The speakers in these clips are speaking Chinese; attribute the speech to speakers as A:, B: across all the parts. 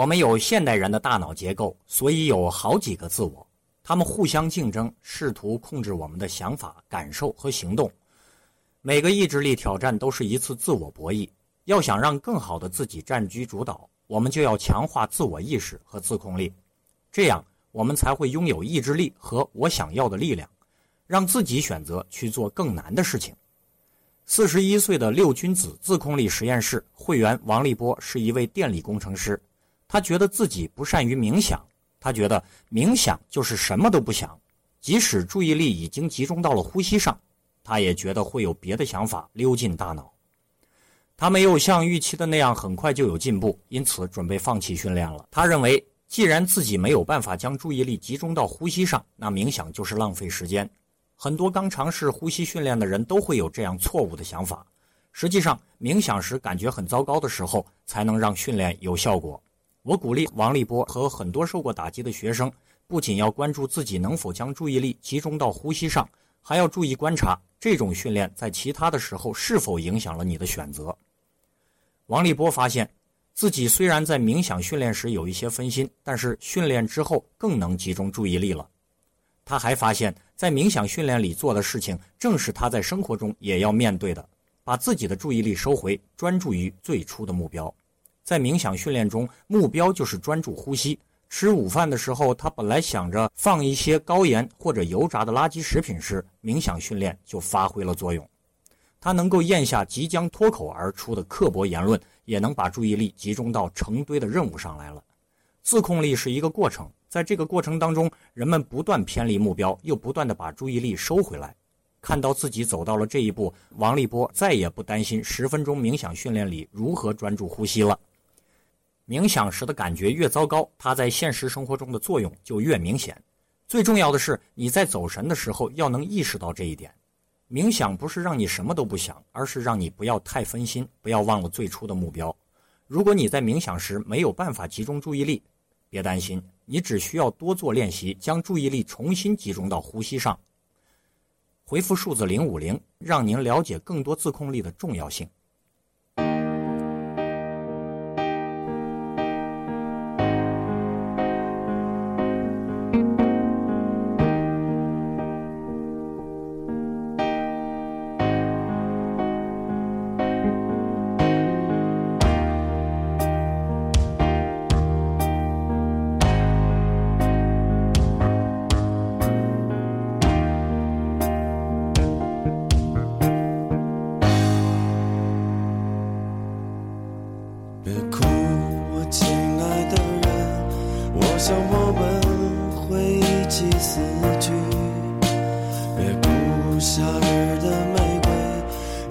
A: 我们有现代人的大脑结构，所以有好几个自我，他们互相竞争，试图控制我们的想法、感受和行动。每个意志力挑战都是一次自我博弈。要想让更好的自己占据主导，我们就要强化自我意识和自控力，这样我们才会拥有意志力和我想要的力量，让自己选择去做更难的事情。四十一岁的六君子自控力实验室会员王立波是一位电力工程师。他觉得自己不善于冥想，他觉得冥想就是什么都不想，即使注意力已经集中到了呼吸上，他也觉得会有别的想法溜进大脑。他没有像预期的那样很快就有进步，因此准备放弃训练了。他认为，既然自己没有办法将注意力集中到呼吸上，那冥想就是浪费时间。很多刚尝试呼吸训练的人都会有这样错误的想法。实际上，冥想时感觉很糟糕的时候，才能让训练有效果。我鼓励王立波和很多受过打击的学生，不仅要关注自己能否将注意力集中到呼吸上，还要注意观察这种训练在其他的时候是否影响了你的选择。王立波发现自己虽然在冥想训练时有一些分心，但是训练之后更能集中注意力了。他还发现，在冥想训练里做的事情，正是他在生活中也要面对的，把自己的注意力收回，专注于最初的目标。在冥想训练中，目标就是专注呼吸。吃午饭的时候，他本来想着放一些高盐或者油炸的垃圾食品时，冥想训练就发挥了作用。他能够咽下即将脱口而出的刻薄言论，也能把注意力集中到成堆的任务上来了。自控力是一个过程，在这个过程当中，人们不断偏离目标，又不断的把注意力收回来。看到自己走到了这一步，王立波再也不担心十分钟冥想训练里如何专注呼吸了。冥想时的感觉越糟糕，它在现实生活中的作用就越明显。最重要的是，你在走神的时候要能意识到这一点。冥想不是让你什么都不想，而是让你不要太分心，不要忘了最初的目标。如果你在冥想时没有办法集中注意力，别担心，你只需要多做练习，将注意力重新集中到呼吸上。回复数字零五零，让您了解更多自控力的重要性。
B: 别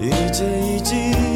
B: 一字一句